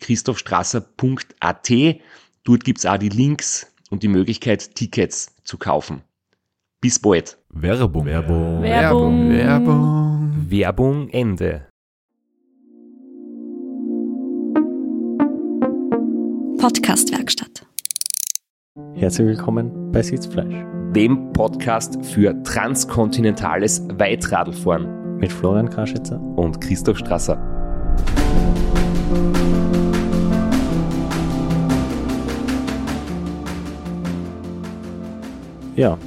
www.christophstrasser.at. Dort gibt's auch die Links und die Möglichkeit, Tickets zu kaufen. Bis bald. Werbung. Werbung. Werbung. Werbung. Werbung Ende. Podcastwerkstatt. Herzlich willkommen bei Sitzfleisch Dem Podcast für transkontinentales Weitradlfahren mit Florian Kraschitzer. und Christoph Strasser. Ja,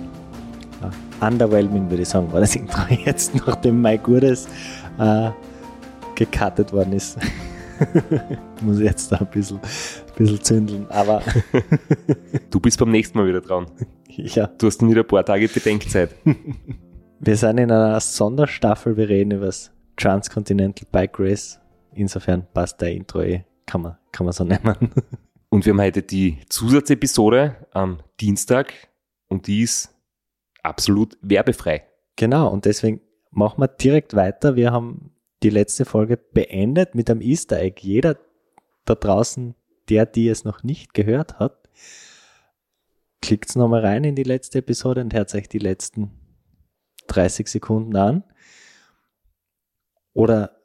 underwhelming würde ich sagen, war das Intro jetzt, nachdem Mike Gurdes äh, gecuttet worden ist. Muss ich jetzt da ein bisschen, ein bisschen zündeln, aber Du bist beim nächsten Mal wieder dran. ja, Du hast wieder ein paar Tage Bedenkzeit. wir sind in einer Sonderstaffel, wir reden über das Transcontinental Bike Race. Insofern passt der Intro eh, kann man, kann man so nennen. Und wir haben heute die Zusatzepisode am Dienstag und die ist absolut werbefrei. Genau, und deswegen machen wir direkt weiter. Wir haben die letzte Folge beendet mit einem Easter Egg. Jeder da draußen, der, die es noch nicht gehört hat, klickt nochmal rein in die letzte Episode und hört sich die letzten 30 Sekunden an. Oder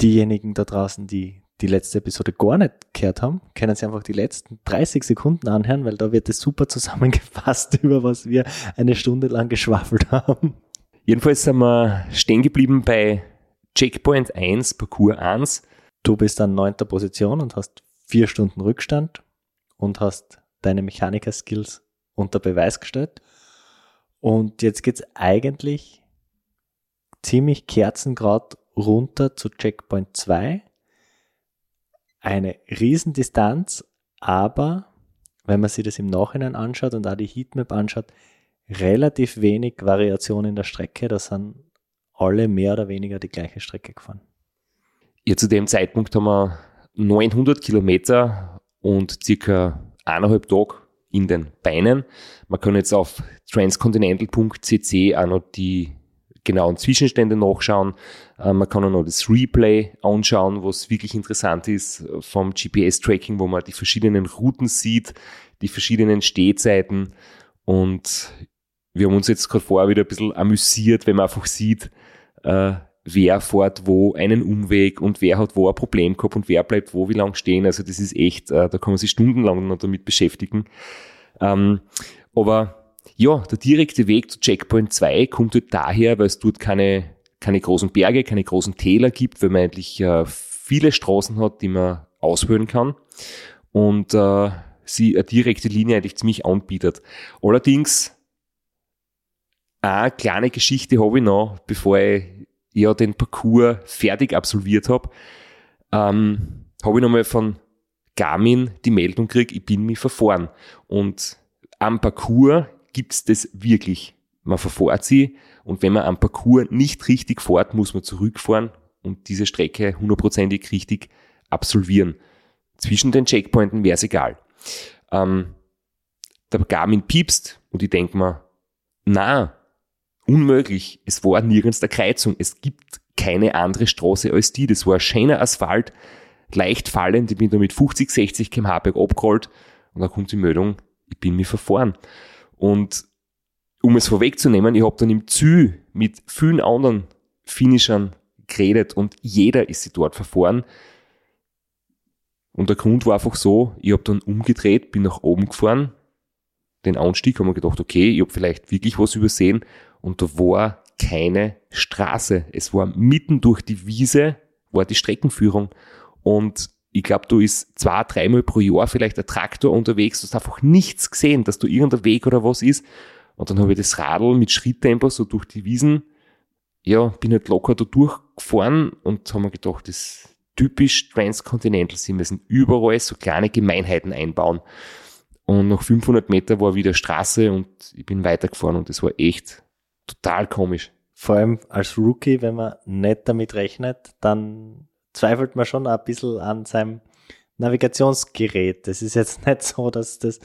diejenigen da draußen, die die letzte Episode gar nicht gehört haben, können sich einfach die letzten 30 Sekunden anhören, weil da wird es super zusammengefasst, über was wir eine Stunde lang geschwafelt haben. Jedenfalls sind wir stehen geblieben bei Checkpoint 1, Parcours 1. Du bist an neunter Position und hast vier Stunden Rückstand und hast deine Mechaniker-Skills unter Beweis gestellt. Und jetzt geht's eigentlich ziemlich kerzengrad runter zu Checkpoint 2. Eine Riesendistanz, aber wenn man sich das im Nachhinein anschaut und auch die Heatmap anschaut, relativ wenig Variation in der Strecke. Da sind alle mehr oder weniger die gleiche Strecke gefahren. Ja, zu dem Zeitpunkt haben wir 900 Kilometer und circa eineinhalb Tage in den Beinen. Man kann jetzt auf transcontinental.cc auch noch die genauen Zwischenstände nachschauen. Äh, Man kann auch noch das Replay anschauen, was wirklich interessant ist äh, vom GPS-Tracking, wo man die verschiedenen Routen sieht, die verschiedenen Stehzeiten und wir haben uns jetzt gerade vorher wieder ein bisschen amüsiert, wenn man einfach sieht, äh, wer fährt wo einen Umweg und wer hat wo ein Problem gehabt und wer bleibt wo wie lang stehen. Also das ist echt, da kann man sich stundenlang noch damit beschäftigen. Ähm, aber ja, der direkte Weg zu Checkpoint 2 kommt halt daher, weil es dort keine, keine großen Berge, keine großen Täler gibt, weil man eigentlich äh, viele Straßen hat, die man auswählen kann und äh, sie eine direkte Linie eigentlich ziemlich anbietet. Allerdings eine kleine Geschichte habe ich noch, bevor ich ja den Parcours fertig absolviert habe. Ähm, habe ich nochmal von Garmin die Meldung gekriegt, ich bin mich verfahren. Und am Parcours gibt's das wirklich. Man verfährt sie und wenn man am Parcours nicht richtig fährt, muss man zurückfahren und diese Strecke hundertprozentig richtig absolvieren. Zwischen den Checkpointen wäre es egal. Ähm, der Garmin piepst und ich denk mir, na, unmöglich. Es war nirgends der Kreuzung. Es gibt keine andere Straße als die. Das war ein schöner Asphalt, leicht fallend. Ich bin da mit 50, 60 km/h bergab und dann kommt die Meldung, ich bin mir verfahren. Und um es vorwegzunehmen, ich habe dann im Zü mit vielen anderen Finishern geredet und jeder ist sie dort verfahren. Und der Grund war einfach so, ich habe dann umgedreht, bin nach oben gefahren, den Anstieg, haben wir gedacht, okay, ich habe vielleicht wirklich was übersehen und da war keine Straße. Es war mitten durch die Wiese, war die Streckenführung und ich glaube, du ist zwei, dreimal pro Jahr vielleicht ein Traktor unterwegs, du hast einfach nichts gesehen, dass da irgendein Weg oder was ist. Und dann habe ich das Radl mit Schritttempo so durch die Wiesen, ja, bin halt locker da durchgefahren und haben mir gedacht, das ist typisch Transcontinental, sie müssen überall so kleine Gemeinheiten einbauen. Und nach 500 Meter war wieder Straße und ich bin weitergefahren und das war echt total komisch. Vor allem als Rookie, wenn man nicht damit rechnet, dann zweifelt man schon ein bisschen an seinem Navigationsgerät. Das ist jetzt nicht so, dass das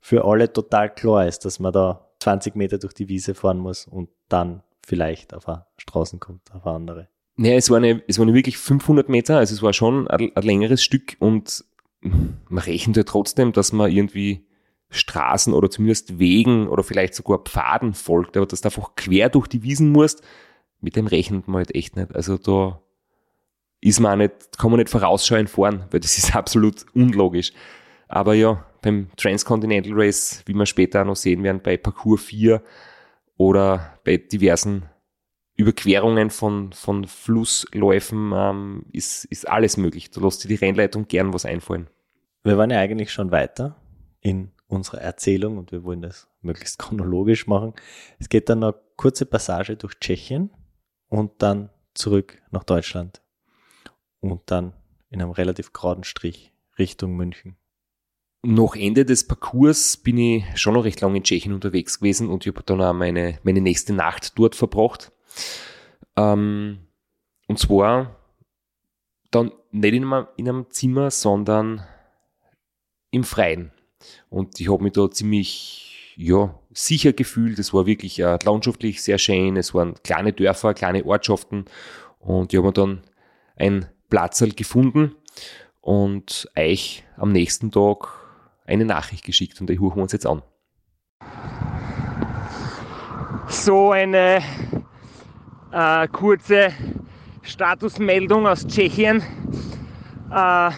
für alle total klar ist, dass man da 20 Meter durch die Wiese fahren muss und dann vielleicht auf eine Straßen kommt, auf eine andere. Naja, es waren, es waren wirklich 500 Meter, also es war schon ein, ein längeres Stück und man rechnet ja trotzdem, dass man irgendwie Straßen oder zumindest Wegen oder vielleicht sogar Pfaden folgt, aber dass du einfach quer durch die Wiesen musst, mit dem rechnet man halt echt nicht. Also da ist man auch nicht, kann man nicht vorausschauen fahren, weil das ist absolut unlogisch. Aber ja, beim Transcontinental Race, wie wir später auch noch sehen werden, bei Parcours 4 oder bei diversen Überquerungen von, von Flussläufen ähm, ist, ist alles möglich. Da lässt sich die Rennleitung gern was einfallen. Wir waren ja eigentlich schon weiter in unserer Erzählung und wir wollen das möglichst chronologisch machen. Es geht dann eine kurze Passage durch Tschechien und dann zurück nach Deutschland und dann in einem relativ geraden Strich Richtung München. Nach Ende des Parcours bin ich schon noch recht lange in Tschechien unterwegs gewesen und ich habe dann auch meine, meine nächste Nacht dort verbracht. Ähm, und zwar dann nicht in einem, in einem Zimmer, sondern im Freien. Und ich habe mich da ziemlich ja, sicher gefühlt. Es war wirklich äh, landschaftlich sehr schön. Es waren kleine Dörfer, kleine Ortschaften. Und ich habe mir dann ein Platzl gefunden und euch am nächsten Tag eine Nachricht geschickt und die hören wir uns jetzt an. So eine äh, kurze Statusmeldung aus Tschechien. Äh, ja,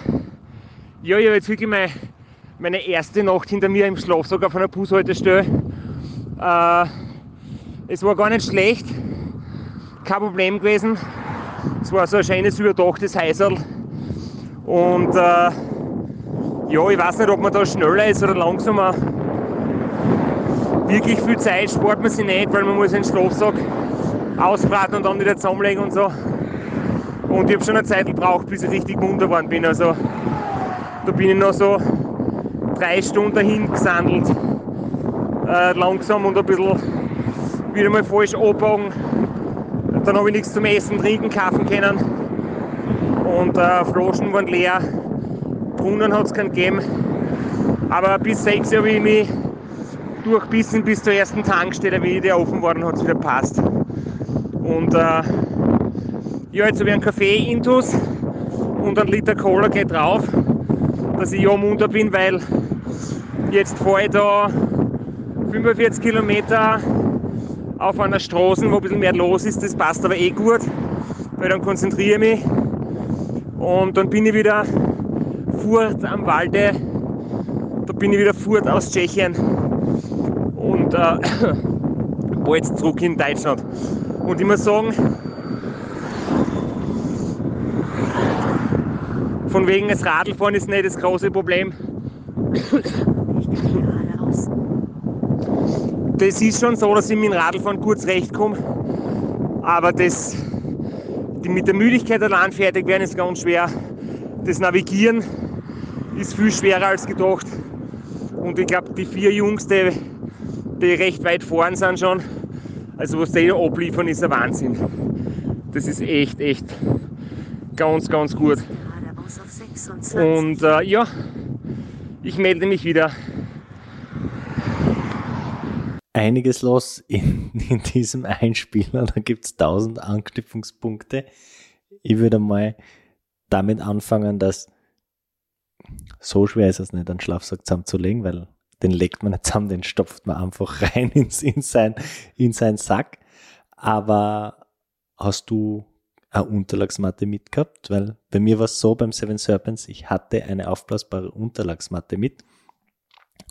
ich habe jetzt wirklich meine, meine erste Nacht hinter mir im Schlafsack auf einer Bushaltestelle. Äh, es war gar nicht schlecht, kein Problem gewesen. Es war so ein schönes überdachtes Häuserl. Und äh, ja, ich weiß nicht, ob man da schneller ist oder langsamer. Wirklich viel Zeit spart man sich nicht, weil man muss den Schlafsack ausbraten und dann wieder zusammenlegen und so. Und ich habe schon eine Zeit gebraucht, bis ich richtig munter geworden bin. Also da bin ich noch so drei Stunden dahin gesandelt. Äh, langsam und ein bisschen wieder mal falsch abbogen. Dann habe ich nichts zum Essen, Trinken, kaufen können. Und äh, Flaschen waren leer. Brunnen hat es keinen gegeben. Aber bis sechs habe ich mich durchbissen bis zur ersten Tankstelle, wie der offen war, hat es wieder passt. Und äh, ja, jetzt habe ich einen Kaffee intus und ein Liter Cola geht drauf, dass ich ja munter bin, weil jetzt fahre ich da 45 Kilometer auf einer Straße, wo ein bisschen mehr los ist. Das passt aber eh gut, weil dann konzentriere ich mich. Und dann bin ich wieder Furt am Walde. Da bin ich wieder Furt aus Tschechien. Und äh, bald zurück in Deutschland. Und ich muss sagen, von wegen des Radlfahren ist nicht das große Problem. Das ist schon so, dass ich mit dem Radlfahren gut zurechtkomme. Aber das, die mit der Müdigkeit allein fertig werden, ist ganz schwer. Das Navigieren ist viel schwerer als gedacht. Und ich glaube, die vier Jungs, die, die recht weit vorn sind schon, also was die abliefern, ist ein Wahnsinn. Das ist echt, echt ganz, ganz gut. Und äh, ja, ich melde mich wieder. Einiges los in, in diesem Einspieler, da gibt es tausend Anknüpfungspunkte. Ich würde mal damit anfangen, dass so schwer ist es nicht, einen Schlafsack zusammenzulegen, weil den legt man nicht zusammen, den stopft man einfach rein ins, in, sein, in seinen Sack. Aber hast du eine Unterlagsmatte mitgehabt, weil bei mir war es so beim Seven Serpents, ich hatte eine aufblasbare Unterlagsmatte mit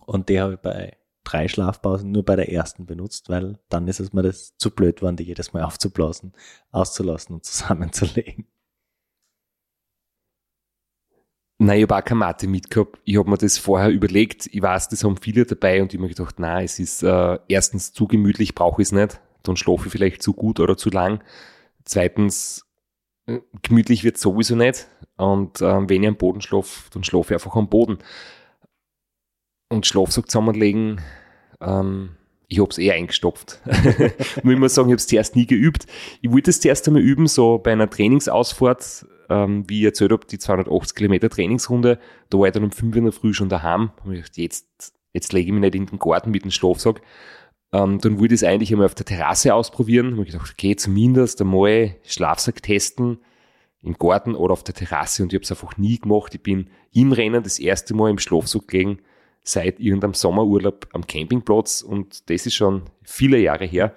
und die habe ich bei drei Schlafpausen nur bei der ersten benutzt, weil dann ist es mir das zu blöd geworden, die jedes Mal aufzublasen, auszulassen und zusammenzulegen. Nein, ich habe auch keine Matte mitgehabt. Ich habe mir das vorher überlegt. Ich weiß, das haben viele dabei und ich habe mir gedacht, nein, es ist äh, erstens zu gemütlich, brauche ich es nicht. Dann schlafe ich vielleicht zu gut oder zu lang. Zweitens, äh, gemütlich wird sowieso nicht. Und ähm, wenn ich am Boden schlafe, dann schlafe ich einfach am Boden. Und Schlafsack zusammenlegen, ähm, ich habe es eher eingestopft. Muss ich mal sagen, ich habe es zuerst nie geübt. Ich wollte es zuerst einmal üben, so bei einer Trainingsausfahrt, ähm, wie ich erzählt habe, die 280 Kilometer Trainingsrunde. Da war ich dann um 5 Uhr in der Früh schon daheim. Hab ich gedacht, jetzt, jetzt lege ich mich nicht in den Garten mit dem Schlafsack. Ähm, dann wollte ich es eigentlich einmal auf der Terrasse ausprobieren. Hab ich gedacht, okay, zumindest einmal Schlafsack testen im Garten oder auf der Terrasse und ich habe es einfach nie gemacht. Ich bin im Rennen das erste Mal im Schlafsack gelegen seit irgendeinem Sommerurlaub am Campingplatz und das ist schon viele Jahre her.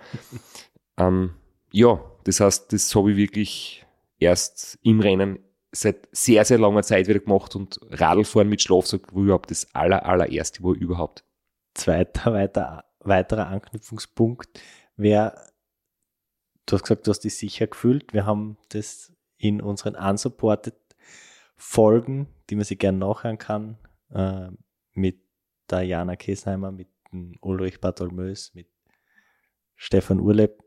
ähm, ja, das heißt, das habe ich wirklich erst im Rennen seit sehr, sehr langer Zeit wieder gemacht und Radlfahren mit Schlafsack war überhaupt das aller, allererste Mal überhaupt. Zweiter weiter, weiterer Anknüpfungspunkt wäre, du hast gesagt, du hast dich sicher gefühlt. Wir haben das in unseren unsupported Folgen, die man sich gerne nachhören kann, äh, mit der Jana Kesheimer, mit Ulrich Bartholmös, mit Stefan Urleb,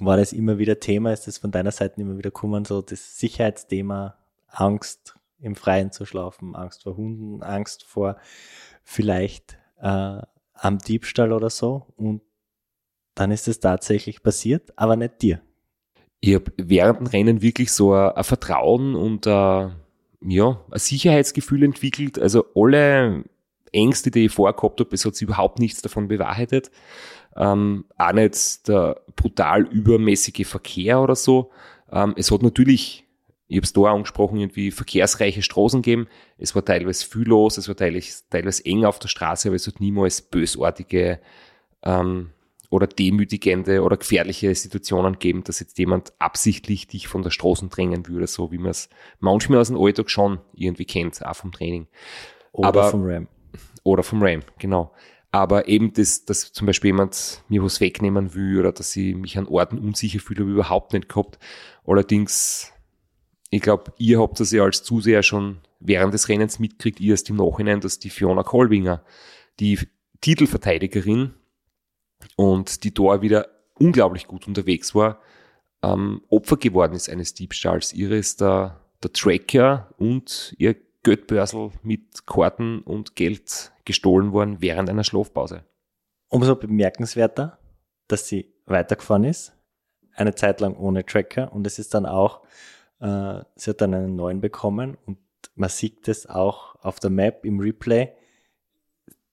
war das immer wieder Thema? Ist das von deiner Seite immer wieder gekommen, so das Sicherheitsthema, Angst im Freien zu schlafen, Angst vor Hunden, Angst vor vielleicht äh, am Diebstahl oder so? Und dann ist es tatsächlich passiert, aber nicht dir. Ich habe während dem Rennen wirklich so ein, ein Vertrauen und ein, ja, ein Sicherheitsgefühl entwickelt. Also alle Ängste, die ich vorher gehabt habe, es hat sich überhaupt nichts davon bewahrheitet. Ähm, auch nicht der brutal übermäßige Verkehr oder so. Ähm, es hat natürlich, ich habe es da angesprochen, irgendwie verkehrsreiche Straßen gegeben. Es war teilweise viel los, es war teilweise, teilweise eng auf der Straße, aber es hat niemals bösartige ähm, oder demütigende oder gefährliche Situationen gegeben, dass jetzt jemand absichtlich dich von der Straße drängen würde, so wie man es manchmal aus dem Alltag schon irgendwie kennt, auch vom Training. Oder Aber- vom RAM. Oder vom RAM, genau. Aber eben, das, dass zum Beispiel jemand mir was wegnehmen will oder dass ich mich an Orten unsicher fühle, habe ich überhaupt nicht gehabt. Allerdings, ich glaube, ihr habt das ja als Zuseher schon während des Rennens mitgekriegt, ihr erst im Nachhinein, dass die Fiona Kolbinger, die Titelverteidigerin und die da wieder unglaublich gut unterwegs war, ähm, Opfer geworden ist eines Diebstahls. Ihre ist der, der Tracker und ihr Geldbörsel mit Karten und Geld gestohlen worden während einer Schlafpause. Umso bemerkenswerter, dass sie weitergefahren ist, eine Zeit lang ohne Tracker und es ist dann auch, äh, sie hat dann einen neuen bekommen und man sieht es auch auf der Map im Replay,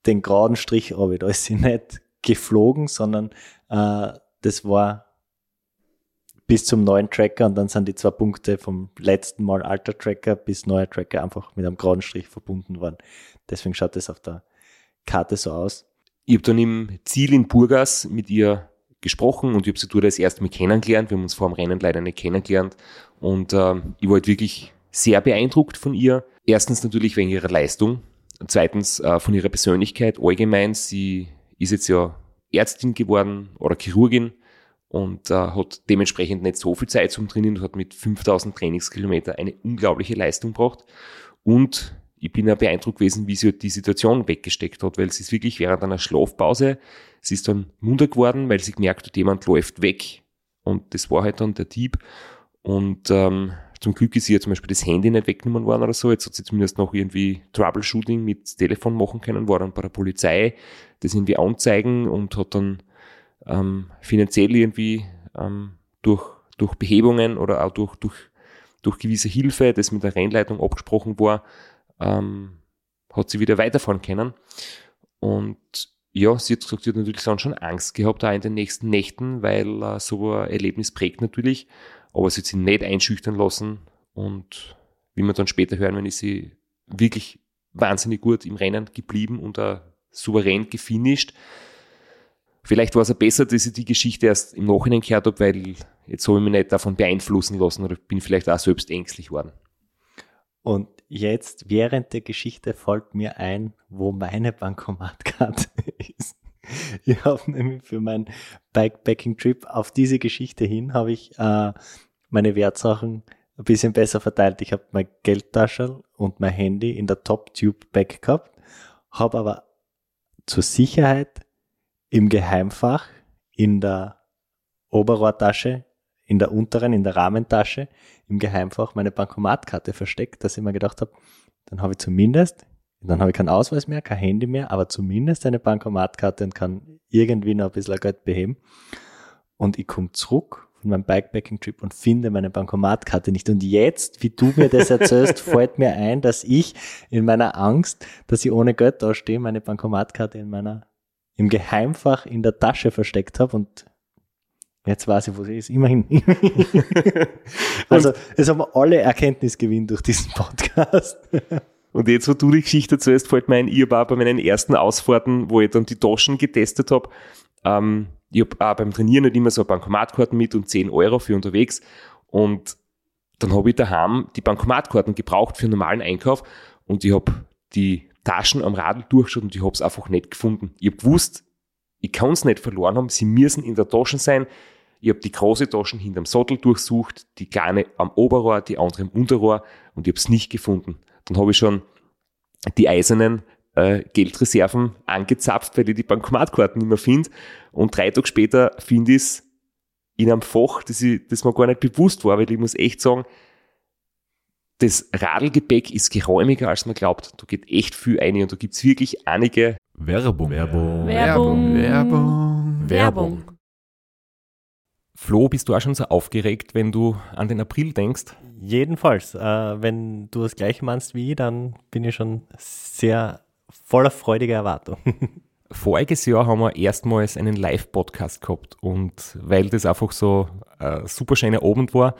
den geraden Strich runter. Da ist sie nicht geflogen, sondern äh, das war bis zum neuen Tracker und dann sind die zwei Punkte vom letzten Mal alter Tracker bis neuer Tracker einfach mit einem geraden Strich verbunden worden. Deswegen schaut es auf der Karte so aus. Ich habe dann im Ziel in Burgas mit ihr gesprochen und ich habe sie dort das erste Mal kennengelernt. Wir haben uns vor dem Rennen leider nicht kennengelernt und ähm, ich war halt wirklich sehr beeindruckt von ihr. Erstens natürlich wegen ihrer Leistung, und zweitens äh, von ihrer Persönlichkeit allgemein. Sie ist jetzt ja Ärztin geworden oder Chirurgin und äh, hat dementsprechend nicht so viel Zeit zum Trainieren und hat mit 5000 Trainingskilometer eine unglaubliche Leistung gebracht. Und ich bin ja beeindruckt gewesen, wie sie halt die Situation weggesteckt hat, weil sie ist wirklich während einer Schlafpause, sie ist dann munter geworden, weil sie gemerkt hat, jemand läuft weg. Und das war halt dann der Dieb. Und ähm, zum Glück ist ihr zum Beispiel das Handy nicht weggenommen worden oder so. Jetzt hat sie zumindest noch irgendwie Troubleshooting mit Telefon machen können, war dann bei der Polizei, das irgendwie anzeigen und hat dann ähm, finanziell irgendwie ähm, durch, durch Behebungen oder auch durch, durch, durch gewisse Hilfe, das mit der Rennleitung abgesprochen war, ähm, hat sie wieder weiterfahren können. Und ja, sie hat gesagt, sie hat natürlich schon Angst gehabt, da in den nächsten Nächten, weil äh, so ein Erlebnis prägt natürlich, aber sie hat sich nicht einschüchtern lassen und wie wir dann später hören, wenn ist sie wirklich wahnsinnig gut im Rennen geblieben und uh, souverän gefinisht. Vielleicht war es auch besser, dass ich die Geschichte erst im Nachhinein gehört habe, weil jetzt habe ich mich nicht davon beeinflussen lassen oder bin vielleicht auch selbst ängstlich geworden. Und jetzt während der Geschichte fällt mir ein, wo meine Bankomatkarte ist. Ich habe nämlich für meinen Bikepacking-Trip auf diese Geschichte hin, habe ich äh, meine Wertsachen ein bisschen besser verteilt. Ich habe mein Geldtaschel und mein Handy in der Top-Tube-Bag gehabt, habe aber zur Sicherheit im Geheimfach in der Oberrohrtasche, in der unteren, in der Rahmentasche, im Geheimfach meine Bankomatkarte versteckt, dass ich mir gedacht habe, dann habe ich zumindest, dann habe ich keinen Ausweis mehr, kein Handy mehr, aber zumindest eine Bankomatkarte und kann irgendwie noch ein bisschen Geld beheben. Und ich komme zurück von meinem Bikepacking-Trip und finde meine Bankomatkarte nicht. Und jetzt, wie du mir das erzählst, fällt mir ein, dass ich in meiner Angst, dass ich ohne Geld dastehe, meine Bankomatkarte in meiner, im Geheimfach in der Tasche versteckt habe und Jetzt weiß ich, wo sie ist. Immerhin. also, es haben alle Erkenntnisgewinn durch diesen Podcast. Und jetzt, wo du die Geschichte zuerst fällt mir ein, ich war bei meinen ersten Ausfahrten, wo ich dann die Taschen getestet habe. Ähm, ich habe auch beim Trainieren nicht immer so Bankomatkarten mit und 10 Euro für unterwegs. Und dann habe ich daheim die Bankomatkarten gebraucht für einen normalen Einkauf und ich habe die Taschen am Radl durchgeschaut und ich habe es einfach nicht gefunden. Ich habe gewusst, ich kann es nicht verloren haben, sie müssen in der Tasche sein. Ich habe die große Taschen hinterm Sattel durchsucht, die kleine am Oberrohr, die andere im Unterrohr und ich habe es nicht gefunden. Dann habe ich schon die eisernen äh, Geldreserven angezapft, weil ich die Bankomatkarten nicht mehr finde. Und drei Tage später finde ich es in einem Fach, das, ich, das mir gar nicht bewusst war, weil ich muss echt sagen, das Radlgepäck ist geräumiger, als man glaubt. Da geht echt viel ein und da gibt es wirklich einige Werbung. Werbung. Werbung. Werbung. Werbung. Flo, bist du auch schon so aufgeregt, wenn du an den April denkst? Jedenfalls, äh, wenn du das gleiche meinst wie ich, dann bin ich schon sehr voller freudiger Erwartung. Voriges Jahr haben wir erstmals einen Live-Podcast gehabt und weil das einfach so ein super schöner Abend war,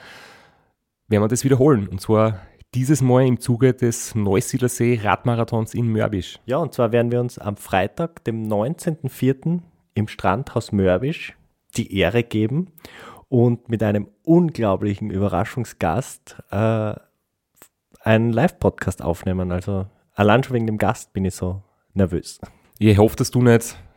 werden wir das wiederholen. Und zwar dieses Mal im Zuge des Neusiedlersee Radmarathons in Mörbisch. Ja, und zwar werden wir uns am Freitag, dem 19.04. im Strandhaus Mörbisch die Ehre geben und mit einem unglaublichen Überraschungsgast äh, einen Live-Podcast aufnehmen. Also allein schon wegen dem Gast bin ich so nervös. Ich hoffe, dass du nicht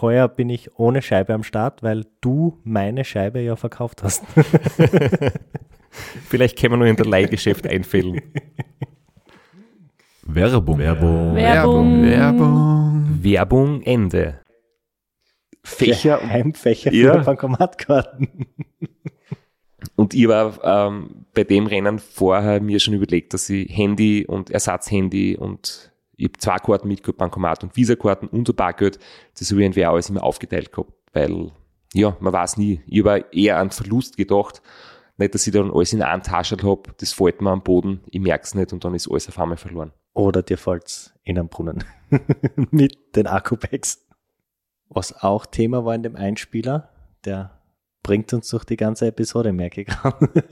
Heuer bin ich ohne Scheibe am Start, weil du meine Scheibe ja verkauft hast. Vielleicht können wir nur in der Leihgeschäft einfällen. Werbung. Werbung. Werbung. Werbung. Werbung Ende. Fächer und Heimfächer für Ja. Bankomatkarten. Und ich war ähm, bei dem Rennen vorher mir schon überlegt, dass ich Handy und Ersatzhandy und ich habe zwei Karten mitgehabt, Bankomat und Visa-Karten und ein Bargeld. Das habe ich auch alles immer aufgeteilt gehabt, weil, ja, man weiß nie. Ich habe eher an Verlust gedacht. Nicht, dass ich dann alles in einer Tasche habe, das fällt mir am Boden, ich merke es nicht und dann ist alles auf einmal verloren. Oder dir fällt's in einen Brunnen. Mit den Akku-Bags. Was auch Thema war in dem Einspieler, der bringt uns durch die ganze Episode, merke ich gerade.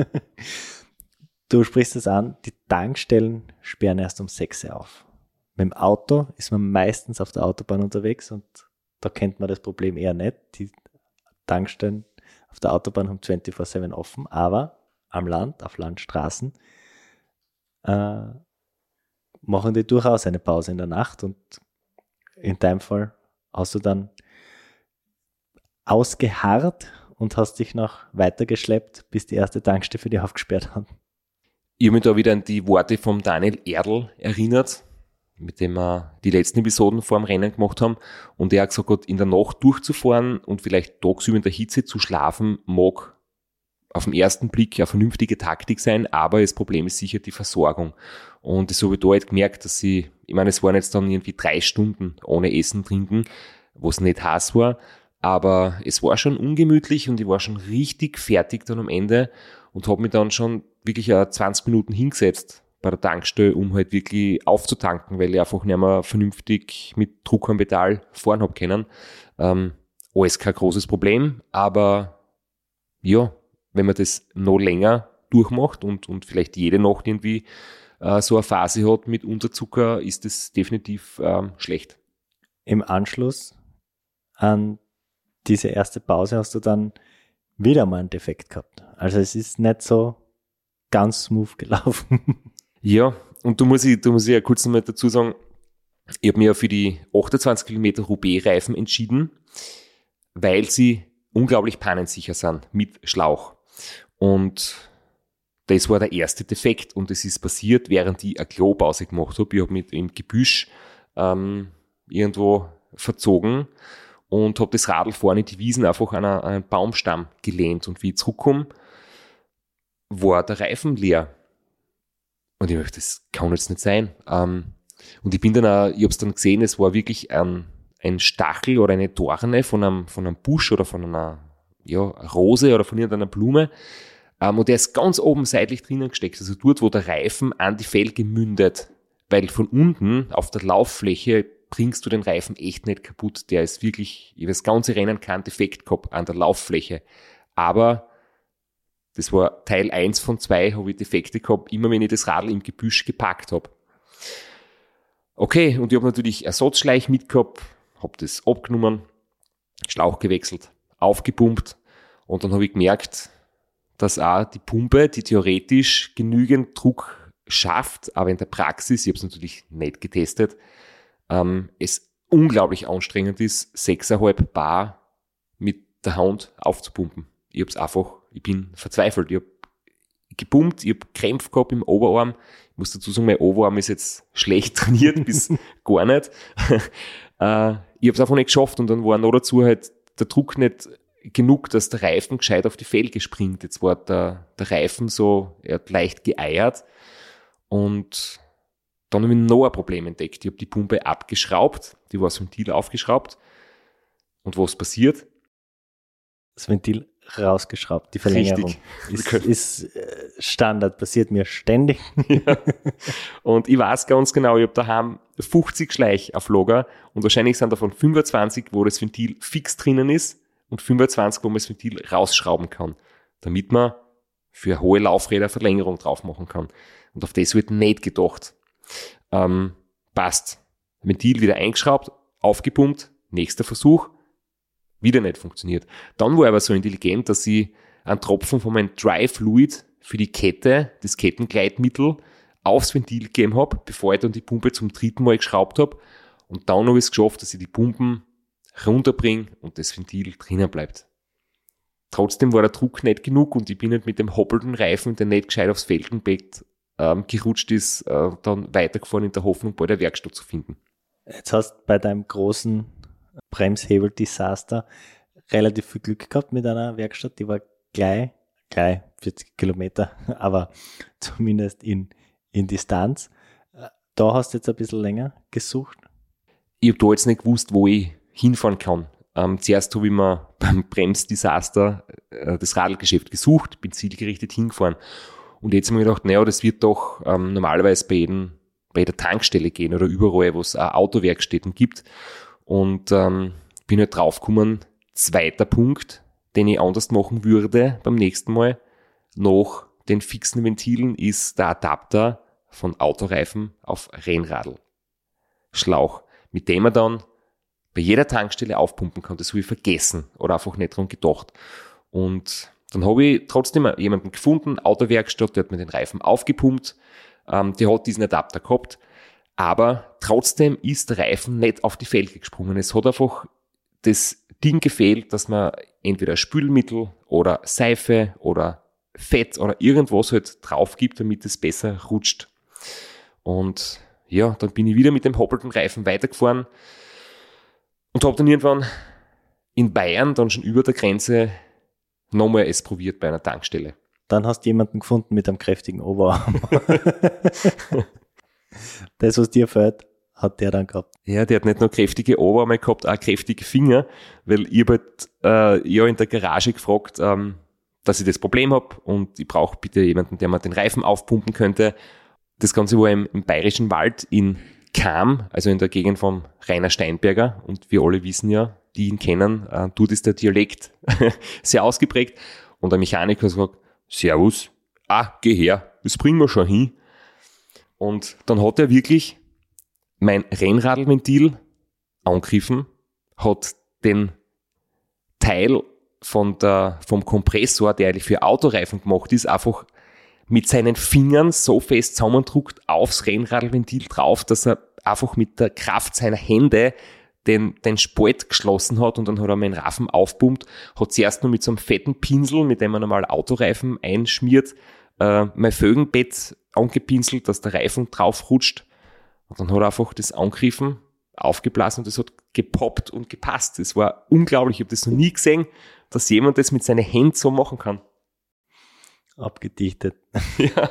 Du sprichst es an, die Tankstellen sperren erst um 6 Uhr auf. Mit dem Auto ist man meistens auf der Autobahn unterwegs und da kennt man das Problem eher nicht. Die Tankstellen auf der Autobahn haben 24-7 offen, aber am Land, auf Landstraßen, äh, machen die durchaus eine Pause in der Nacht und in deinem Fall hast du dann ausgeharrt und hast dich noch weitergeschleppt, bis die erste Tankstelle für dich aufgesperrt hat. Ich habe mich da wieder an die Worte vom Daniel Erdl erinnert, mit dem wir die letzten Episoden vor dem Rennen gemacht haben. Und er hat gesagt, hat, in der Nacht durchzufahren und vielleicht tagsüber in der Hitze zu schlafen, mag auf den ersten Blick eine vernünftige Taktik sein, aber das Problem ist sicher die Versorgung. Und das habe ich da halt gemerkt, dass sie, ich meine, es waren jetzt dann irgendwie drei Stunden ohne Essen, Trinken, wo es nicht heiß war, aber es war schon ungemütlich und ich war schon richtig fertig dann am Ende und habe mich dann schon wirklich äh, 20 Minuten hingesetzt bei der Tankstelle, um halt wirklich aufzutanken, weil ich einfach nicht mehr vernünftig mit Druck am Pedal fahren hab können. Ähm, alles kein großes Problem, aber ja, wenn man das noch länger durchmacht und, und vielleicht jede Nacht irgendwie äh, so eine Phase hat mit Unterzucker, ist das definitiv ähm, schlecht. Im Anschluss an diese erste Pause hast du dann wieder mal einen Defekt gehabt. Also es ist nicht so ganz smooth gelaufen. Ja, und du musst du musst ja kurz noch mal dazu sagen, ich habe mich ja für die 28 Kilometer Roubaix-Reifen entschieden, weil sie unglaublich pannensicher sind mit Schlauch. Und das war der erste Defekt und es ist passiert, während ich eine Klopause gemacht habe. Ich habe mit im Gebüsch ähm, irgendwo verzogen und habe das Radl vorne die Wiesen einfach an einen Baumstamm gelehnt und wie ich zurückkomme, war der Reifen leer. Und ich dachte, das kann jetzt nicht sein. Ähm, und ich bin dann auch, ich habe es dann gesehen, es war wirklich ein, ein Stachel oder eine Dorne von einem, von einem Busch oder von einer ja, Rose oder von irgendeiner Blume. Ähm, und der ist ganz oben seitlich drinnen gesteckt, also dort, wo der Reifen an die Felge mündet. Weil von unten auf der Lauffläche bringst du den Reifen echt nicht kaputt. Der ist wirklich, ich habe das ganze Rennen keinen Defekt gehabt an der Lauffläche. Aber das war Teil 1 von 2, habe ich Defekte gehabt, immer wenn ich das Radl im Gebüsch gepackt habe. Okay, und ich habe natürlich Ersatzschleich mitgehabt, habe das abgenommen, Schlauch gewechselt, aufgepumpt und dann habe ich gemerkt, dass auch die Pumpe, die theoretisch genügend Druck schafft, aber in der Praxis, ich habe es natürlich nicht getestet, ähm, es unglaublich anstrengend ist, 6,5 Bar mit der Hand aufzupumpen. Ich habe es einfach, ich bin verzweifelt. Ich habe gepumpt, ich habe Krämpfe gehabt im Oberarm. Ich muss dazu sagen, mein Oberarm ist jetzt schlecht trainiert, bis gar nicht. äh, ich habe es einfach nicht geschafft und dann war noch dazu halt der Druck nicht genug, dass der Reifen gescheit auf die Felge springt. Jetzt war der, der Reifen so, er hat leicht geeiert und dann habe ich noch ein Problem entdeckt. Ich habe die Pumpe abgeschraubt, die war das Ventil aufgeschraubt und was passiert? Das Ventil rausgeschraubt, die Verlängerung. Richtig. Ist, ist äh, Standard, passiert mir ständig. Und ich weiß ganz genau, ich habe daheim 50 Schleich auf Lager und wahrscheinlich sind davon 25, wo das Ventil fix drinnen ist und 25, wo man das Ventil rausschrauben kann, damit man für hohe Laufräder Verlängerung drauf machen kann. Und auf das wird nicht gedacht. Ähm, passt. Ventil wieder eingeschraubt, aufgepumpt, nächster Versuch, wieder nicht funktioniert. Dann war ich aber so intelligent, dass ich einen Tropfen von meinem Dry Fluid für die Kette, das Kettengleitmittel, aufs Ventil gegeben habe, bevor ich dann die Pumpe zum dritten Mal geschraubt habe. Und dann habe ich es geschafft, dass ich die Pumpen runterbringe und das Ventil drinnen bleibt. trotzdem war der Druck nicht genug und ich bin halt mit dem hoppelnden Reifen, der nicht gescheit aufs Felgenbett ähm, gerutscht ist, äh, dann weitergefahren in der Hoffnung, bei der Werkstatt zu finden. Jetzt hast bei deinem großen Bremshebel-Desaster relativ viel Glück gehabt mit einer Werkstatt, die war gleich, gleich 40 Kilometer, aber zumindest in, in Distanz. Da hast du jetzt ein bisschen länger gesucht. Ich habe da jetzt nicht gewusst, wo ich hinfahren kann. Ähm, zuerst habe ich mir beim Bremsdesaster äh, das Radlgeschäft gesucht, bin zielgerichtet hingefahren. Und jetzt habe ich mir gedacht, naja, das wird doch ähm, normalerweise bei, jedem, bei jeder Tankstelle gehen oder überall, wo es Autowerkstätten gibt. Und ähm, bin halt draufgekommen, zweiter Punkt, den ich anders machen würde beim nächsten Mal, nach den fixen Ventilen ist der Adapter von Autoreifen auf Rennradl. Schlauch, mit dem man dann bei jeder Tankstelle aufpumpen kann. Das habe ich vergessen oder einfach nicht dran gedacht. Und dann habe ich trotzdem jemanden gefunden, Autowerkstatt, der hat mir den Reifen aufgepumpt, ähm, der hat diesen Adapter gehabt, aber trotzdem ist der Reifen nicht auf die Felge gesprungen. Es hat einfach das Ding gefehlt, dass man entweder Spülmittel oder Seife oder Fett oder irgendwas halt drauf gibt, damit es besser rutscht. Und ja, dann bin ich wieder mit dem hoppelten Reifen weitergefahren und habe dann irgendwann in Bayern, dann schon über der Grenze, nochmal es probiert bei einer Tankstelle. Dann hast du jemanden gefunden mit einem kräftigen Oberarm. das, was dir fällt, hat der dann gehabt. Ja, der hat nicht nur kräftige Oberarme gehabt, auch kräftige Finger, weil ich habe halt, äh, ja in der Garage gefragt, ähm, dass ich das Problem habe und ich brauche bitte jemanden, der mir den Reifen aufpumpen könnte. Das Ganze war im, im Bayerischen Wald in Kam, also in der Gegend vom Rainer Steinberger. Und wir alle wissen ja, die ihn kennen, äh, dort ist der Dialekt sehr ausgeprägt. Und der Mechaniker sagt, Servus, ah, geh her, das bringen wir schon hin. Und dann hat er wirklich mein Rennradlventil angegriffen, hat den Teil von der, vom Kompressor, der eigentlich für Autoreifen gemacht ist, einfach mit seinen Fingern so fest zusammendruckt aufs Rennradventil drauf, dass er einfach mit der Kraft seiner Hände den, den Spalt geschlossen hat und dann hat er meinen Raffen aufpumpt, hat zuerst nur mit so einem fetten Pinsel, mit dem man normal Autoreifen einschmiert, äh, mein Fögenbett angepinselt, dass der Reifen drauf rutscht. Und dann hat er einfach das angegriffen, aufgeblasen und das hat gepoppt und gepasst. Das war unglaublich. Ich habe das noch nie gesehen, dass jemand das mit seinen Händen so machen kann abgedichtet. ja.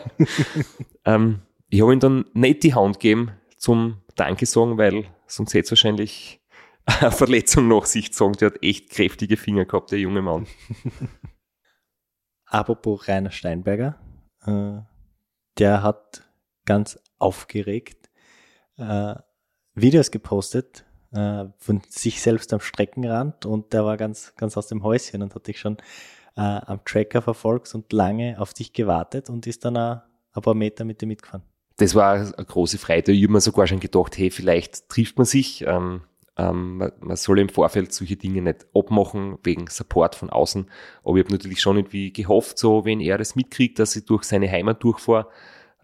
ähm, ich habe ihm dann nicht die Hand gegeben zum Danke sagen, weil sonst hätte es wahrscheinlich eine Verletzung nach sich gezogen. Der hat echt kräftige Finger gehabt, der junge Mann. Apropos Rainer Steinberger, äh, der hat ganz aufgeregt äh, Videos gepostet äh, von sich selbst am Streckenrand und der war ganz, ganz aus dem Häuschen und hat dich schon äh, am Tracker verfolgt und lange auf dich gewartet und ist dann ein, ein paar Meter mit dir mitgefahren. Das war eine große Freude. Ich habe mir sogar schon gedacht, hey, vielleicht trifft man sich. Ähm, man, man, soll im Vorfeld solche Dinge nicht abmachen, wegen Support von außen. Aber ich habe natürlich schon irgendwie gehofft, so wenn er das mitkriegt, dass ich durch seine Heimat durchfahre,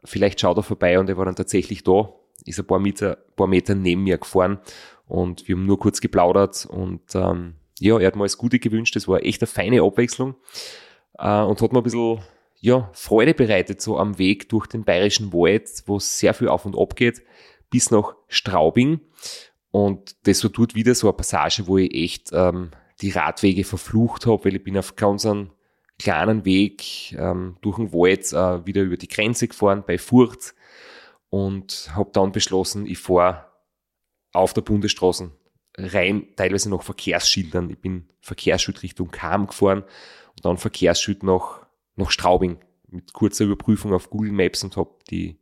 vielleicht schaut er vorbei und er war dann tatsächlich da, ist ein paar Meter, paar Meter neben mir gefahren und wir haben nur kurz geplaudert und ähm, ja, er hat mir alles Gute gewünscht. Das war echt eine feine Abwechslung äh, und hat mir ein bisschen ja, Freude bereitet, so am Weg durch den bayerischen Wald, wo es sehr viel auf und ab geht, bis nach Straubing. Und das war dort wieder so eine Passage, wo ich echt ähm, die Radwege verflucht habe, weil ich bin auf ganz einem kleinen Weg ähm, durch den Wald äh, wieder über die Grenze gefahren bei Furth und habe dann beschlossen, ich fahre auf der Bundesstraße rein, teilweise noch Verkehrsschildern. Ich bin Verkehrsschild Richtung Kam gefahren und dann Verkehrsschild nach, nach Straubing mit kurzer Überprüfung auf Google Maps und habe die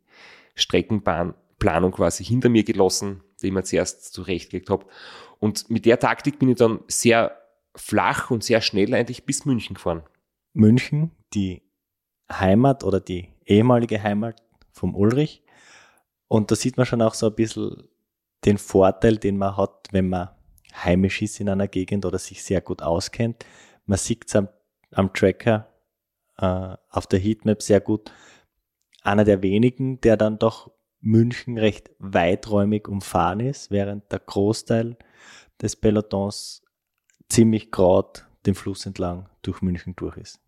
Streckenbahnplanung quasi hinter mir gelassen, die mir zuerst zurechtgelegt habe. Und mit der Taktik bin ich dann sehr flach und sehr schnell eigentlich bis München gefahren. München, die Heimat oder die ehemalige Heimat vom Ulrich. Und da sieht man schon auch so ein bisschen den Vorteil, den man hat, wenn man heimisch ist in einer Gegend oder sich sehr gut auskennt. Man sieht es am, am, Tracker äh, auf der Heatmap sehr gut. Einer der wenigen, der dann doch München recht weiträumig umfahren ist, während der Großteil des Pelotons ziemlich gerade den Fluss entlang durch München durch ist.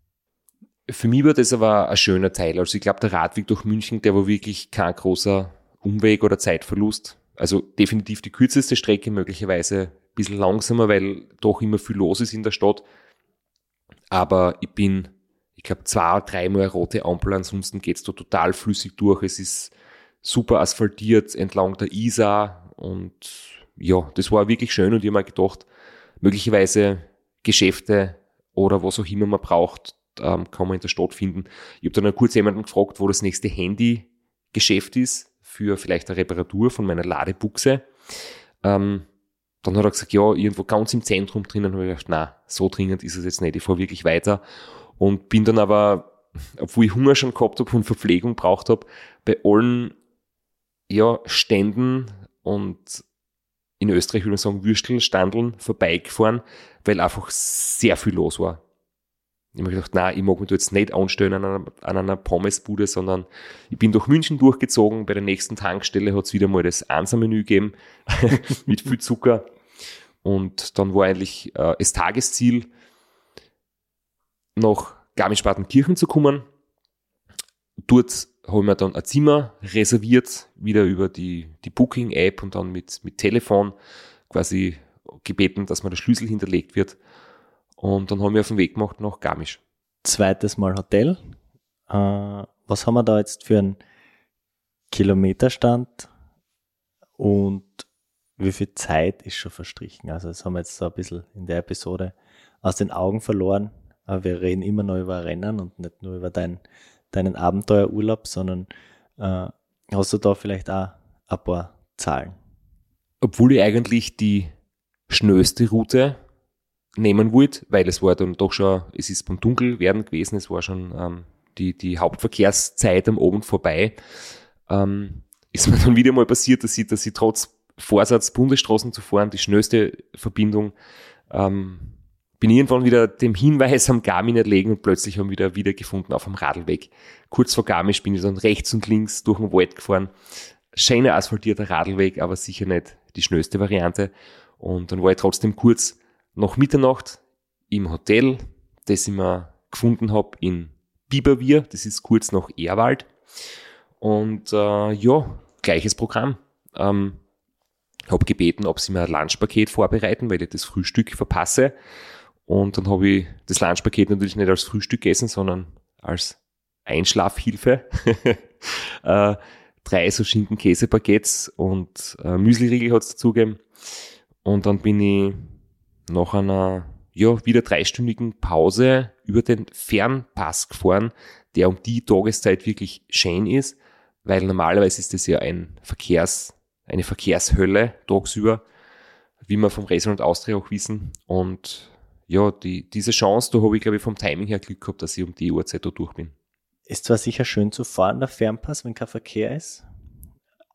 Für mich war das aber ein schöner Teil. Also ich glaube, der Radweg durch München, der war wirklich kein großer Umweg oder Zeitverlust. Also definitiv die kürzeste Strecke, möglicherweise ein bisschen langsamer, weil doch immer viel los ist in der Stadt. Aber ich bin, ich glaube, zwei, dreimal rote Ampel, ansonsten geht's da total flüssig durch. Es ist super asphaltiert entlang der Isar und ja, das war wirklich schön und ich habe mir gedacht, möglicherweise Geschäfte oder was auch immer man braucht, ähm, kann man in der Stadt finden. Ich habe dann kurz jemanden gefragt, wo das nächste Handy-Geschäft ist für vielleicht eine Reparatur von meiner Ladebuchse. Ähm, dann hat er gesagt, ja, irgendwo ganz im Zentrum drinnen. habe ich gedacht, na, so dringend ist es jetzt nicht. Ich fahre wirklich weiter. Und bin dann aber, obwohl ich Hunger schon gehabt habe und Verpflegung braucht habe, bei allen ja, Ständen und in Österreich würde man sagen Würstel, Standeln vorbeigefahren, weil einfach sehr viel los war. Ich habe mir gedacht, nein, ich mag mich da jetzt nicht anstellen an einer, an einer Pommesbude, sondern ich bin durch München durchgezogen. Bei der nächsten Tankstelle hat es wieder mal das Ansa-Menü gegeben mit viel Zucker. Und dann war eigentlich äh, das Tagesziel, nach Garmisch-Partenkirchen zu kommen. Dort habe ich mir dann ein Zimmer reserviert, wieder über die, die Booking-App und dann mit, mit Telefon quasi gebeten, dass mir der Schlüssel hinterlegt wird. Und dann haben wir auf den Weg gemacht nach Garmisch. Zweites Mal Hotel. Äh, was haben wir da jetzt für einen Kilometerstand und wie viel Zeit ist schon verstrichen? Also das haben wir jetzt so ein bisschen in der Episode aus den Augen verloren. Aber wir reden immer noch über Rennen und nicht nur über dein, deinen Abenteuerurlaub, sondern äh, hast du da vielleicht auch ein paar Zahlen? Obwohl ich eigentlich die schnellste Route nehmen wollte, weil es war dann doch schon, es ist beim Dunkelwerden gewesen, es war schon ähm, die, die Hauptverkehrszeit am Abend vorbei, ähm, ist mir dann wieder mal passiert, dass ich, dass ich trotz Vorsatz, Bundesstraßen zu fahren, die schnellste Verbindung, ähm, bin irgendwann wieder dem Hinweis am Garmin erlegen und plötzlich haben wir wieder wiedergefunden auf dem Radlweg. Kurz vor Garmisch bin ich dann rechts und links durch den Wald gefahren. Schöner asphaltierter Radlweg, aber sicher nicht die schnellste Variante. Und dann war ich trotzdem kurz nach Mitternacht im Hotel, das ich mir gefunden habe in Biberwier, das ist kurz nach Erwald. Und äh, ja, gleiches Programm. Ähm, habe gebeten, ob sie mir ein Lunchpaket vorbereiten, weil ich das Frühstück verpasse. Und dann habe ich das Lunchpaket natürlich nicht als Frühstück gegessen, sondern als Einschlafhilfe. äh, drei so Schinken-Käse-Baguettes und äh, Müsli-Riegel hat es dazugegeben. Und dann bin ich nach einer ja, wieder dreistündigen Pause über den Fernpass gefahren, der um die Tageszeit wirklich schön ist, weil normalerweise ist das ja ein Verkehrs, eine Verkehrshölle tagsüber, wie wir vom und Austria auch wissen. Und ja, die, diese Chance, da habe ich, glaube ich, vom Timing her Glück gehabt, dass ich um die Uhrzeit da durch bin. Ist zwar sicher schön zu fahren, der Fernpass, wenn kein Verkehr ist,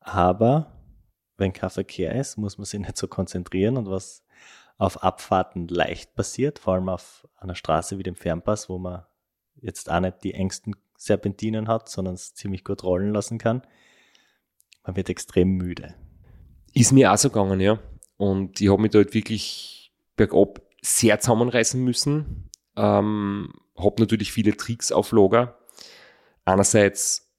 aber wenn kein Verkehr ist, muss man sich nicht so konzentrieren und was auf Abfahrten leicht passiert, vor allem auf einer Straße wie dem Fernpass, wo man jetzt auch nicht die engsten Serpentinen hat, sondern es ziemlich gut rollen lassen kann. Man wird extrem müde. Ist mir auch so gegangen, ja. Und ich habe mich dort wirklich bergab sehr zusammenreißen müssen. Ähm, habe natürlich viele Tricks auf Lager. Einerseits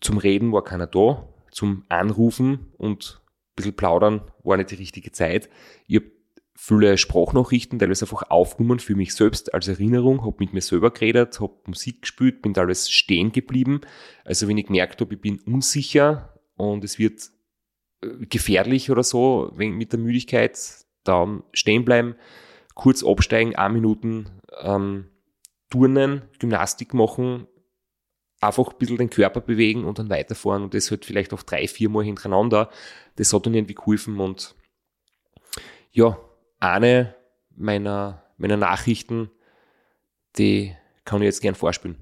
zum Reden war keiner da, zum Anrufen und ein bisschen plaudern war nicht die richtige Zeit. Ich habe viele Sprachnachrichten, teilweise einfach aufgenommen für mich selbst als Erinnerung, habe mit mir selber geredet, habe Musik gespielt, bin teilweise stehen geblieben. Also wenn ich gemerkt habe, ich bin unsicher und es wird äh, gefährlich oder so mit der Müdigkeit, dann stehen bleiben, kurz absteigen, ein Minuten ähm, turnen, Gymnastik machen, einfach ein bisschen den Körper bewegen und dann weiterfahren und das halt vielleicht auch drei, vier Mal hintereinander. Das hat dann irgendwie geholfen und ja, eine meiner, meiner Nachrichten, die kann ich jetzt gern vorspielen.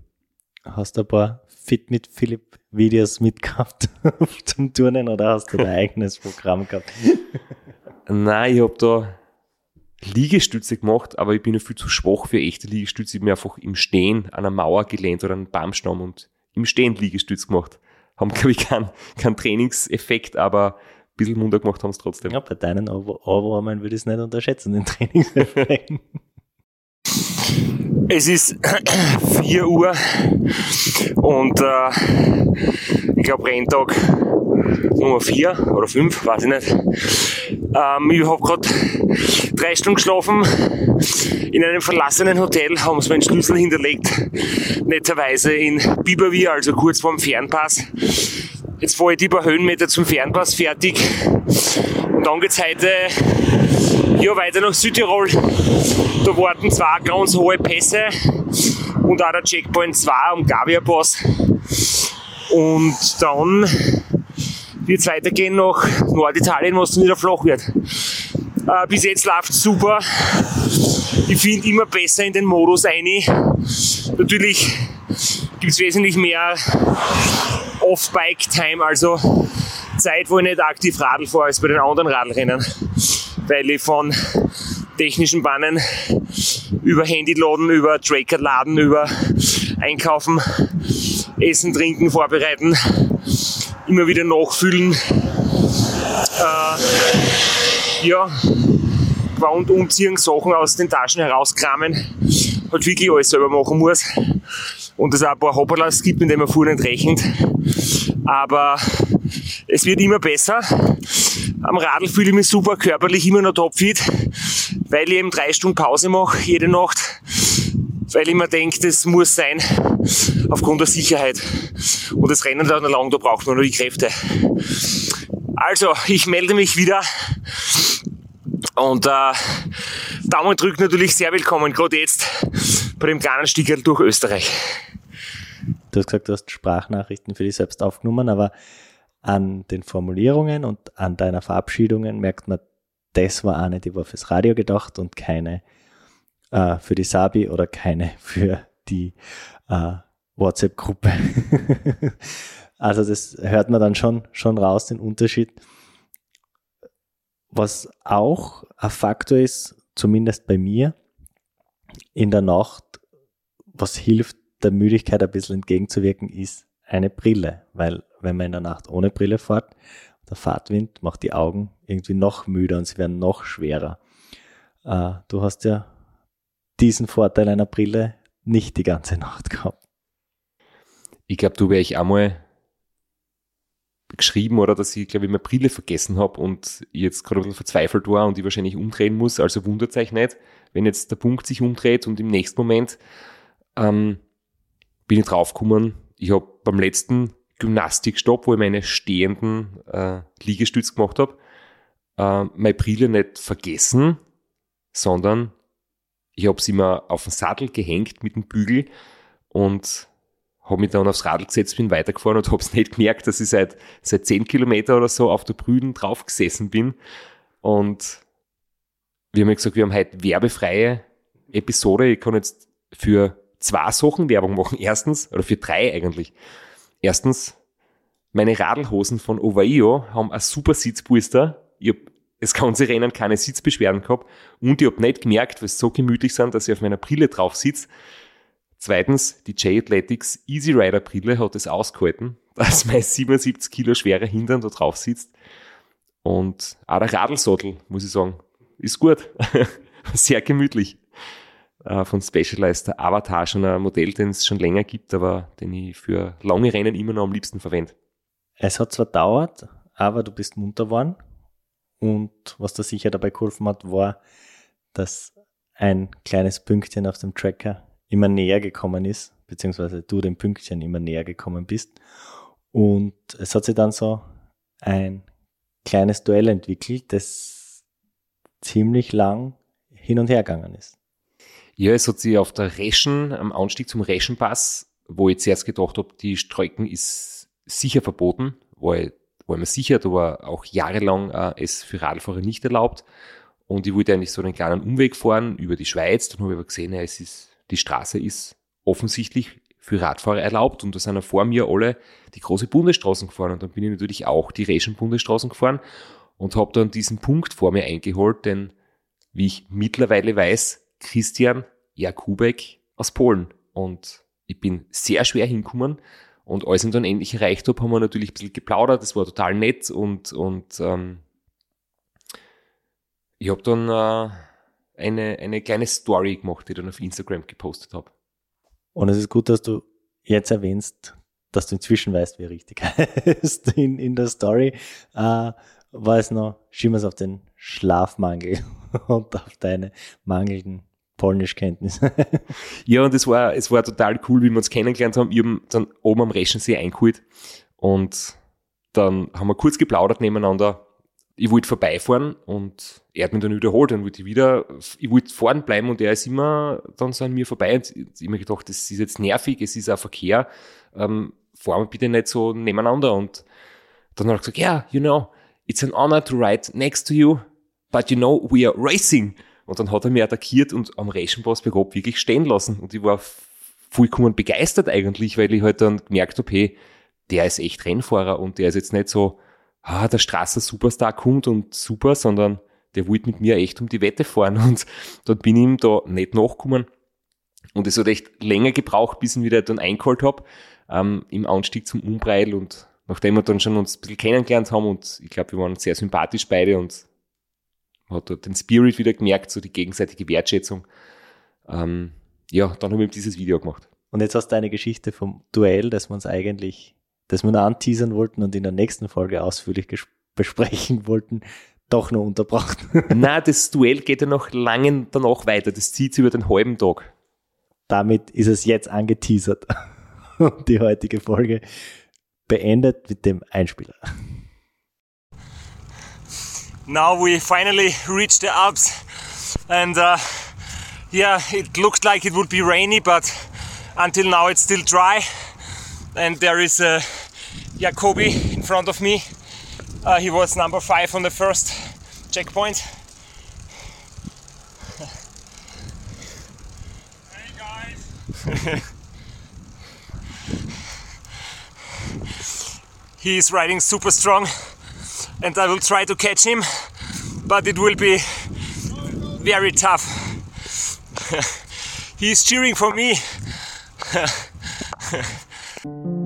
Hast du ein paar Fit mit Philipp Videos mitgehabt zum Turnen oder hast du dein eigenes Programm gehabt? Nein, ich habe da Liegestütze gemacht, aber ich bin ja viel zu schwach für echte Liegestütze. Ich habe mir einfach im Stehen an einer Mauer gelehnt oder an einen Baumstamm und im Stehen Liegestütze gemacht. Haben, glaube ich, keinen kein Trainingseffekt, aber bisschen munter gemacht haben es trotzdem. Ja, bei deinen Ohrwurmen würde ich es nicht unterschätzen, den Trainingseffekten. Es ist 4 Uhr und äh, ich glaube Renntag Nummer 4 oder 5, weiß ich nicht. Ähm, ich habe gerade drei Stunden geschlafen in einem verlassenen Hotel, haben sie meinen Schlüssel hinterlegt, netterweise in Biberwier, also kurz vorm Fernpass. Jetzt fahre ich die paar Höhenmeter zum Fernpass fertig und dann geht's heute ja, weiter nach Südtirol. Da warten zwei ganz hohe Pässe und auch der Checkpoint 2 am Gavia Pass. Und dann wird weitergehen nach Norditalien, was dann wieder flach wird. Äh, bis jetzt läuft super. Ich finde immer besser in den Modus ein. Natürlich gibt es wesentlich mehr Off-Bike-Time, also Zeit, wo ich nicht aktiv Radl fahre, als bei den anderen Radlrennen weil ich von technischen Bannen über Handyladen, über Tracker laden, über Einkaufen, Essen, Trinken, Vorbereiten, immer wieder nachfüllen, äh, ja, und umziehen, Sachen aus den Taschen herauskramen, halt wirklich alles selber machen muss und es auch ein paar Hopperlas gibt, mit denen man vorher nicht rechnet. Aber es wird immer besser. Am Radl fühle ich mich super, körperlich immer noch topfit, weil ich eben drei Stunden Pause mache, jede Nacht, weil ich mir denke, das muss sein, aufgrund der Sicherheit. Und das Rennen dauert lang, da braucht man nur die Kräfte. Also, ich melde mich wieder und äh, Daumen drückt natürlich sehr willkommen, gerade jetzt bei dem kleinen Stickerl durch Österreich. Du hast gesagt, du hast Sprachnachrichten für dich selbst aufgenommen, aber an den Formulierungen und an deiner Verabschiedungen merkt man, das war eine, die war fürs Radio gedacht und keine äh, für die Sabi oder keine für die äh, WhatsApp-Gruppe. also das hört man dann schon, schon raus, den Unterschied. Was auch ein Faktor ist, zumindest bei mir, in der Nacht, was hilft, der Müdigkeit ein bisschen entgegenzuwirken, ist eine Brille, weil wenn man in der Nacht ohne Brille fährt, der Fahrtwind macht die Augen irgendwie noch müder und sie werden noch schwerer. Äh, du hast ja diesen Vorteil einer Brille nicht die ganze Nacht gehabt. Ich glaube, du wäre ich einmal geschrieben oder dass ich, glaube ich, meine Brille vergessen habe und jetzt gerade ein bisschen verzweifelt war und ich wahrscheinlich umdrehen muss. Also wundert euch nicht, wenn jetzt der Punkt sich umdreht und im nächsten Moment ähm, bin ich draufgekommen, ich habe beim letzten Gymnastikstopp, wo ich meine stehenden äh, Liegestütz gemacht habe, äh, meine Brille nicht vergessen, sondern ich habe sie mir auf den Sattel gehängt mit dem Bügel und habe mich dann aufs Radl gesetzt, bin weitergefahren und habe es nicht gemerkt, dass ich seit, seit 10 Kilometer oder so auf der Brüden drauf gesessen bin. Und wir haben ja gesagt, wir haben heute werbefreie Episode. Ich kann jetzt für zwei Sachen Werbung machen. Erstens, oder für drei eigentlich. Erstens, meine Radlhosen von Ovaio haben ein super Sitzpolster. Ich habe das ganze Rennen keine Sitzbeschwerden gehabt und ich habe nicht gemerkt, weil sie so gemütlich sind, dass ich auf meiner Brille drauf sitze. Zweitens, die J-Athletics Easy Rider Brille hat es ausgehalten, dass mein 77 Kilo schwerer Hintern da drauf sitzt. Und auch der Radlsattel, muss ich sagen, ist gut. Sehr gemütlich äh, von Specialized, Avatar, schon ein Modell, den es schon länger gibt, aber den ich für lange Rennen immer noch am liebsten verwende. Es hat zwar dauert, aber du bist munter geworden. Und was da sicher dabei geholfen hat, war, dass ein kleines Pünktchen auf dem Tracker immer näher gekommen ist, beziehungsweise du dem Pünktchen immer näher gekommen bist. Und es hat sich dann so ein kleines Duell entwickelt, das ziemlich lang hin und her gegangen ist. Ja, es hat sich auf der Reschen, am Anstieg zum Reschenpass, wo ich zuerst gedacht habe, die Strecken ist sicher verboten, ich, war mir sicher, da war auch jahrelang äh, es für Radfahrer nicht erlaubt. Und ich wollte eigentlich so einen kleinen Umweg fahren über die Schweiz. Dann habe ich aber gesehen, ja, es ist, die Straße ist offensichtlich für Radfahrer erlaubt und da sind ja vor mir alle die große Bundesstraßen gefahren und dann bin ich natürlich auch die Reschen-Bundesstraßen gefahren und habe dann diesen Punkt vor mir eingeholt, denn wie ich mittlerweile weiß, Christian Jakubek aus Polen. Und ich bin sehr schwer hingekommen. Und als ich ihn dann endlich erreicht habe, haben wir natürlich ein bisschen geplaudert. Das war total nett. Und, und ähm, ich habe dann äh, eine, eine kleine Story gemacht, die ich dann auf Instagram gepostet habe. Und es ist gut, dass du jetzt erwähnst, dass du inzwischen weißt, wie er richtig heißt in, in der Story. Äh, war es noch, es auf den Schlafmangel und auf deine mangelnden Polnischkenntnisse. Ja, und es war, es war total cool, wie wir uns kennengelernt haben. Ich habe dann oben am Reschensee eingeholt und dann haben wir kurz geplaudert nebeneinander. Ich wollte vorbeifahren und er hat mich dann überholt. Dann wollte ich wieder, ich wollte fahren bleiben und er ist immer dann so an mir vorbei. Und ich habe mir gedacht, das ist jetzt nervig, es ist ein Verkehr, ähm, fahren wir bitte nicht so nebeneinander. Und dann hat er gesagt, ja, yeah, you know, it's an honor to ride next to you, but you know, we are racing. Und dann hat er mich attackiert und am Reschenpass bergab wirklich stehen lassen. Und ich war vollkommen begeistert eigentlich, weil ich halt dann gemerkt habe, hey, der ist echt Rennfahrer und der ist jetzt nicht so, ah, der Strasser Superstar kommt und super, sondern der wollte mit mir echt um die Wette fahren und dann bin ich ihm da nicht nachgekommen. Und es hat echt länger gebraucht, bis ich ihn wieder dann eingeholt habe, ähm, im Anstieg zum Umbreil und nachdem wir dann schon uns ein bisschen kennengelernt haben und ich glaube, wir waren sehr sympathisch beide und man hat dort den Spirit wieder gemerkt, so die gegenseitige Wertschätzung. Ähm, ja, dann haben wir dieses Video gemacht. Und jetzt hast du eine Geschichte vom Duell, das wir uns eigentlich, das wir noch anteasern wollten und in der nächsten Folge ausführlich besprechen wollten, doch noch unterbracht. Na, das Duell geht ja noch lange danach weiter. Das zieht sich über den halben Tag. Damit ist es jetzt angeteasert. Und die heutige Folge beendet mit dem Einspieler. Now we finally reached the Alps. And uh, yeah it looked like it would be rainy but until now it's still dry. And there is uh, Jacobi in front of me. Uh, he was number five on the first checkpoint. Hey guys. He's riding super strong and I will try to catch him, but it will be very tough. He's cheering for me.